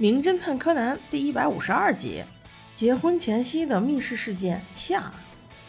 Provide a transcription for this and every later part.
名侦探柯南》第一百五十二集：结婚前夕的密室事件下。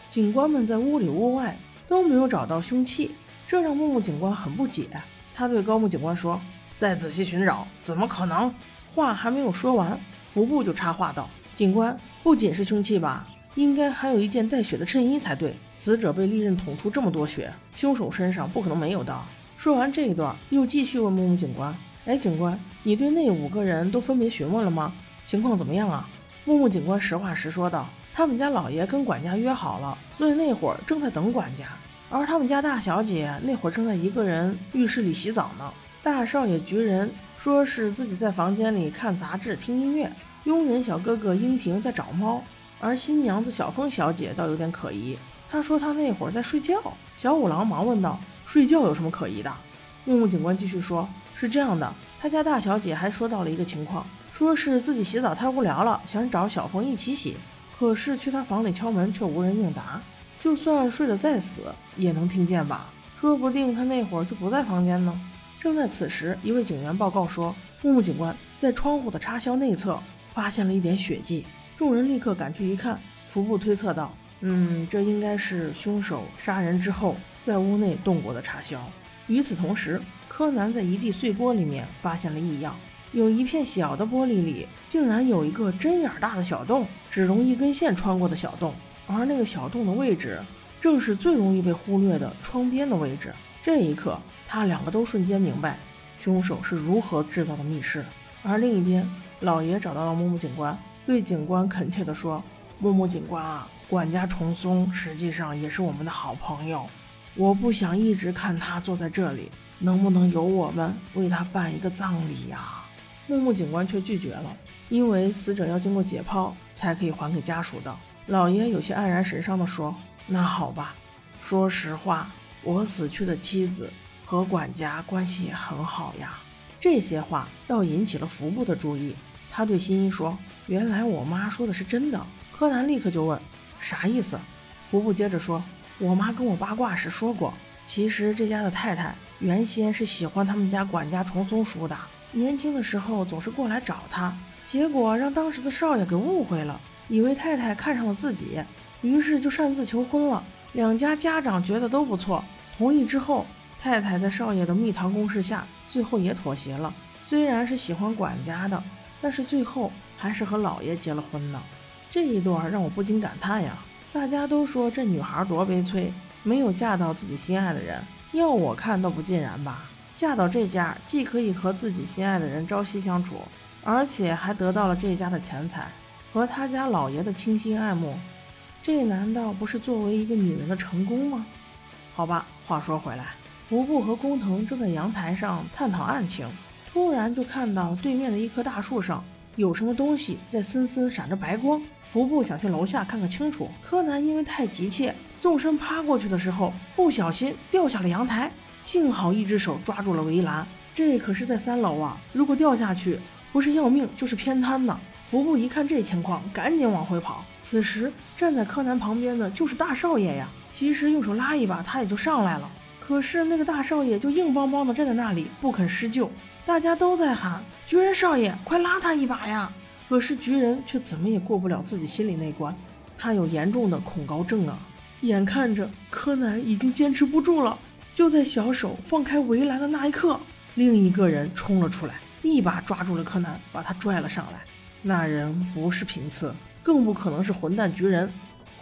警官们在屋里屋外都没有找到凶器，这让木木警官很不解。他对高木警官说：“再仔细寻找，怎么可能？”话还没有说完，服部就插话道：“警官，不仅是凶器吧？应该还有一件带血的衬衣才对。死者被利刃捅出这么多血，凶手身上不可能没有刀。”说完这一段，又继续问木木警官：“哎，警官，你对那五个人都分别询问了吗？情况怎么样啊？”木木警官实话实说道。他们家老爷跟管家约好了，所以那会儿正在等管家。而他们家大小姐那会儿正在一个人浴室里洗澡呢。大少爷菊人说是自己在房间里看杂志、听音乐。佣人小哥哥英婷在找猫，而新娘子小风小姐倒有点可疑。她说她那会儿在睡觉。小五郎忙问道：“睡觉有什么可疑的？”木木警官继续说：“是这样的，他家大小姐还说到了一个情况，说是自己洗澡太无聊了，想找小风一起洗。”可是去他房里敲门，却无人应答。就算睡得再死，也能听见吧？说不定他那会儿就不在房间呢。正在此时，一位警员报告说，木木警官在窗户的插销内侧发现了一点血迹。众人立刻赶去一看，福部推测道：“嗯，这应该是凶手杀人之后在屋内动过的插销。”与此同时，柯南在一地碎玻里面发现了异样。有一片小的玻璃里，竟然有一个针眼大的小洞，只容一根线穿过的小洞，而那个小洞的位置，正是最容易被忽略的窗边的位置。这一刻，他两个都瞬间明白，凶手是如何制造的密室。而另一边，老爷找到了木木警官，对警官恳切地说：“木木警官啊，管家重松实际上也是我们的好朋友，我不想一直看他坐在这里，能不能由我们为他办一个葬礼呀？”木木警官却拒绝了，因为死者要经过解剖才可以还给家属的。老爷有些黯然神伤地说：“那好吧，说实话，我死去的妻子和管家关系也很好呀。”这些话倒引起了服部的注意，他对新一说：“原来我妈说的是真的。”柯南立刻就问：“啥意思？”服部接着说：“我妈跟我八卦时说过，其实这家的太太原先是喜欢他们家管家重松叔的。”年轻的时候总是过来找他，结果让当时的少爷给误会了，以为太太看上了自己，于是就擅自求婚了。两家家长觉得都不错，同意之后，太太在少爷的蜜糖攻势下，最后也妥协了。虽然是喜欢管家的，但是最后还是和老爷结了婚呢。这一段让我不禁感叹呀！大家都说这女孩多悲催，没有嫁到自己心爱的人，要我看都不尽然吧。嫁到这家，既可以和自己心爱的人朝夕相处，而且还得到了这家的钱财和他家老爷的倾心爱慕，这难道不是作为一个女人的成功吗？好吧，话说回来，服部和工藤正在阳台上探讨案情，突然就看到对面的一棵大树上有什么东西在森森闪着白光。服部想去楼下看个清楚，柯南因为太急切，纵身趴过去的时候，不小心掉下了阳台。幸好一只手抓住了围栏，这可是在三楼啊！如果掉下去，不是要命就是偏瘫呢。服部一看这情况，赶紧往回跑。此时站在柯南旁边的就是大少爷呀。其实用手拉一把，他也就上来了。可是那个大少爷就硬邦邦的站在那里，不肯施救。大家都在喊：“菊人少爷，快拉他一把呀！”可是菊人却怎么也过不了自己心里那关，他有严重的恐高症啊！眼看着柯南已经坚持不住了。就在小手放开围栏的那一刻，另一个人冲了出来，一把抓住了柯南，把他拽了上来。那人不是平次，更不可能是混蛋菊人，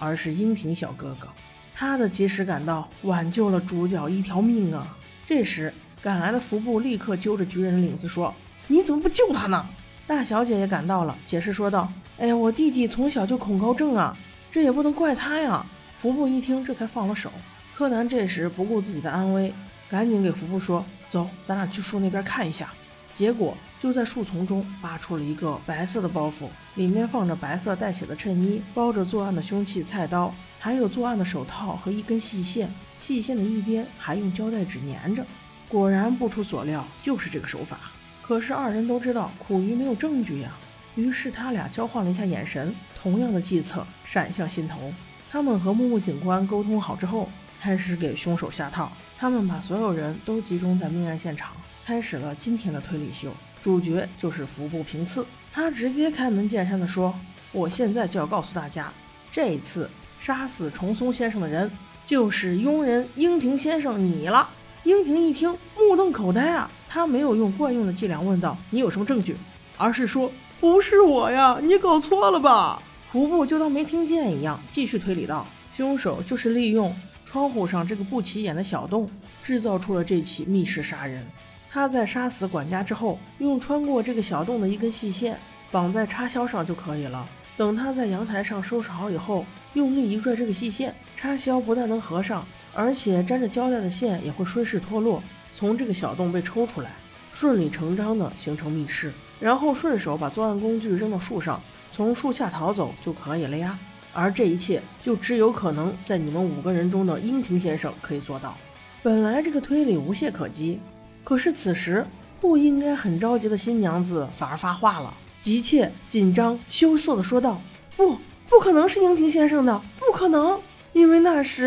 而是樱庭小哥哥。他的及时赶到，挽救了主角一条命啊！这时赶来的服部立刻揪着菊人的领子说：“你怎么不救他呢？”大小姐也赶到了，解释说道：“哎呀，我弟弟从小就恐高症啊，这也不能怪他呀。”福部一听，这才放了手。柯南这时不顾自己的安危，赶紧给福部说：“走，咱俩去树那边看一下。”结果就在树丛中扒出了一个白色的包袱，里面放着白色带血的衬衣，包着作案的凶器菜刀，还有作案的手套和一根细线，细线的一边还用胶带纸粘着。果然不出所料，就是这个手法。可是二人都知道苦于没有证据呀，于是他俩交换了一下眼神，同样的计策闪向心头。他们和木木警官沟通好之后。开始给凶手下套，他们把所有人都集中在命案现场，开始了今天的推理秀。主角就是服部平次。他直接开门见山的说：“我现在就要告诉大家，这一次杀死重松先生的人就是佣人樱庭先生你了。”樱庭一听，目瞪口呆啊！他没有用惯用的伎俩问道：“你有什么证据？”而是说：“不是我呀，你搞错了吧？”服部就当没听见一样，继续推理道：“凶手就是利用窗户上这个不起眼的小洞，制造出了这起密室杀人。他在杀死管家之后，用穿过这个小洞的一根细线绑在插销上就可以了。等他在阳台上收拾好以后，用力一拽这个细线，插销不但能合上。”而且粘着胶带的线也会顺势脱落，从这个小洞被抽出来，顺理成章的形成密室，然后顺手把作案工具扔到树上，从树下逃走就可以了呀。而这一切就只有可能在你们五个人中的樱庭先生可以做到。本来这个推理无懈可击，可是此时不应该很着急的新娘子反而发话了，急切、紧张、羞涩的说道：“不，不可能是樱庭先生的，不可能，因为那时。”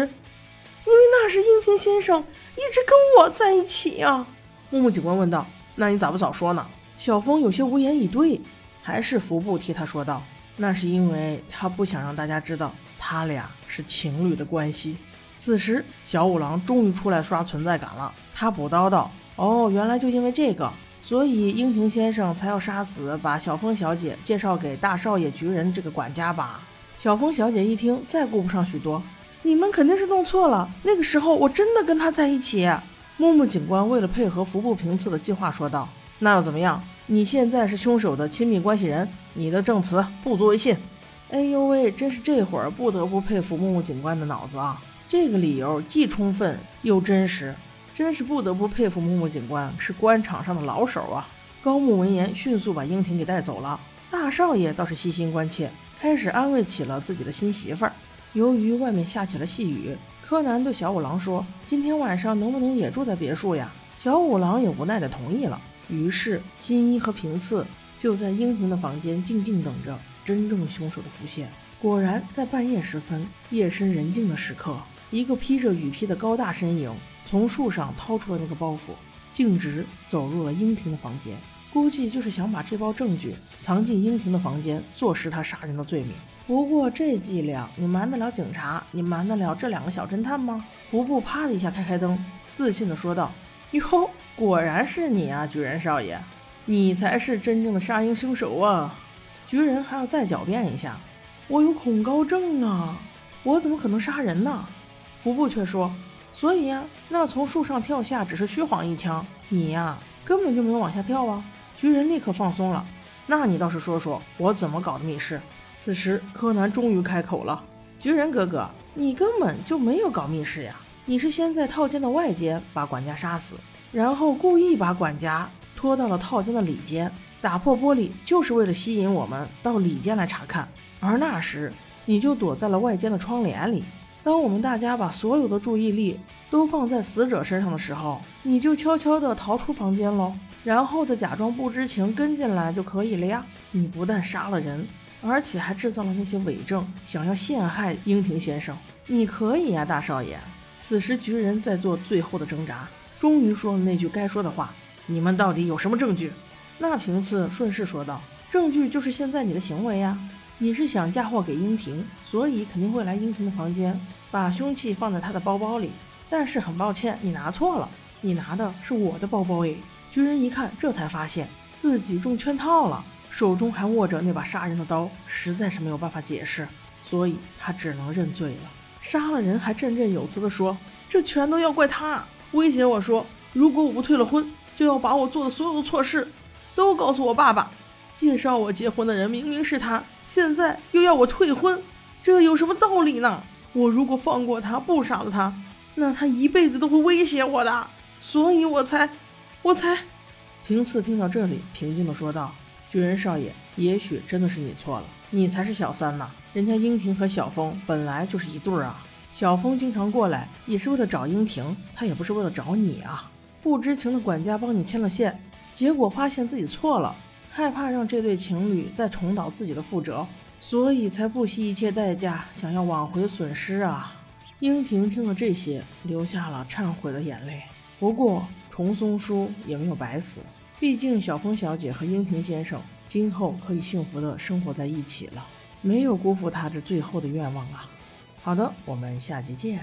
因为那时樱庭先生一直跟我在一起呀，木木警官问道。那你咋不早说呢？小峰有些无言以对，还是服部替他说道。那是因为他不想让大家知道他俩是情侣的关系。此时，小五郎终于出来刷存在感了。他补刀道：“哦，原来就因为这个，所以樱庭先生才要杀死把小峰小姐介绍给大少爷菊人这个管家吧？”小峰小姐一听，再顾不上许多。你们肯定是弄错了。那个时候我真的跟他在一起。木木警官为了配合服部平次的计划说道：“那又怎么样？你现在是凶手的亲密关系人，你的证词不足为信。”哎呦喂，真是这会儿不得不佩服木木警官的脑子啊！这个理由既充分又真实，真是不得不佩服木木警官是官场上的老手啊！高木闻言，迅速把樱庭给带走了。大少爷倒是细心关切，开始安慰起了自己的新媳妇儿。由于外面下起了细雨，柯南对小五郎说：“今天晚上能不能也住在别墅呀？”小五郎也无奈地同意了。于是新一和平次就在樱庭的房间静静等着真正凶手的浮现。果然，在半夜时分，夜深人静的时刻，一个披着雨披的高大身影从树上掏出了那个包袱，径直走入了樱庭的房间。估计就是想把这包证据藏进樱庭的房间，坐实他杀人的罪名。不过这伎俩你瞒得了警察？你瞒得了这两个小侦探吗？服部啪的一下开开灯，自信地说道：“哟，果然是你啊，巨人少爷，你才是真正的杀婴凶手啊！”巨人还要再狡辩一下：“我有恐高症啊，我怎么可能杀人呢？”服部却说：“所以呀，那从树上跳下只是虚晃一枪，你呀根本就没有往下跳啊！”巨人立刻放松了：“那你倒是说说我怎么搞的密室？”此时，柯南终于开口了：“巨人哥哥，你根本就没有搞密室呀！你是先在套间的外间把管家杀死，然后故意把管家拖到了套间的里间，打破玻璃，就是为了吸引我们到里间来查看。而那时，你就躲在了外间的窗帘里。当我们大家把所有的注意力都放在死者身上的时候，你就悄悄地逃出房间喽，然后再假装不知情跟进来就可以了呀！你不但杀了人。”而且还制造了那些伪证，想要陷害英庭先生。你可以呀，大少爷。此时，菊人在做最后的挣扎，终于说了那句该说的话：“你们到底有什么证据？”那平次顺势说道：“证据就是现在你的行为呀。你是想嫁祸给英庭，所以肯定会来英庭的房间，把凶器放在他的包包里。但是很抱歉，你拿错了，你拿的是我的包包诶。”菊人一看，这才发现自己中圈套了。手中还握着那把杀人的刀，实在是没有办法解释，所以他只能认罪了。杀了人还振振有词地说：“这全都要怪他，威胁我说，如果我不退了婚，就要把我做的所有的错事都告诉我爸爸。介绍我结婚的人明明是他，现在又要我退婚，这有什么道理呢？我如果放过他，不杀了他，那他一辈子都会威胁我的，所以我才，我才……”平次听到这里，平静地说道。巨人少爷，也许真的是你错了，你才是小三呐！人家英婷和小峰本来就是一对儿啊。小峰经常过来也是为了找英婷，他也不是为了找你啊。不知情的管家帮你牵了线，结果发现自己错了，害怕让这对情侣再重蹈自己的覆辙，所以才不惜一切代价想要挽回损失啊。英婷听了这些，流下了忏悔的眼泪。不过重松叔也没有白死。毕竟小峰小姐和英婷先生今后可以幸福的生活在一起了，没有辜负他这最后的愿望啊。好的，我们下集见。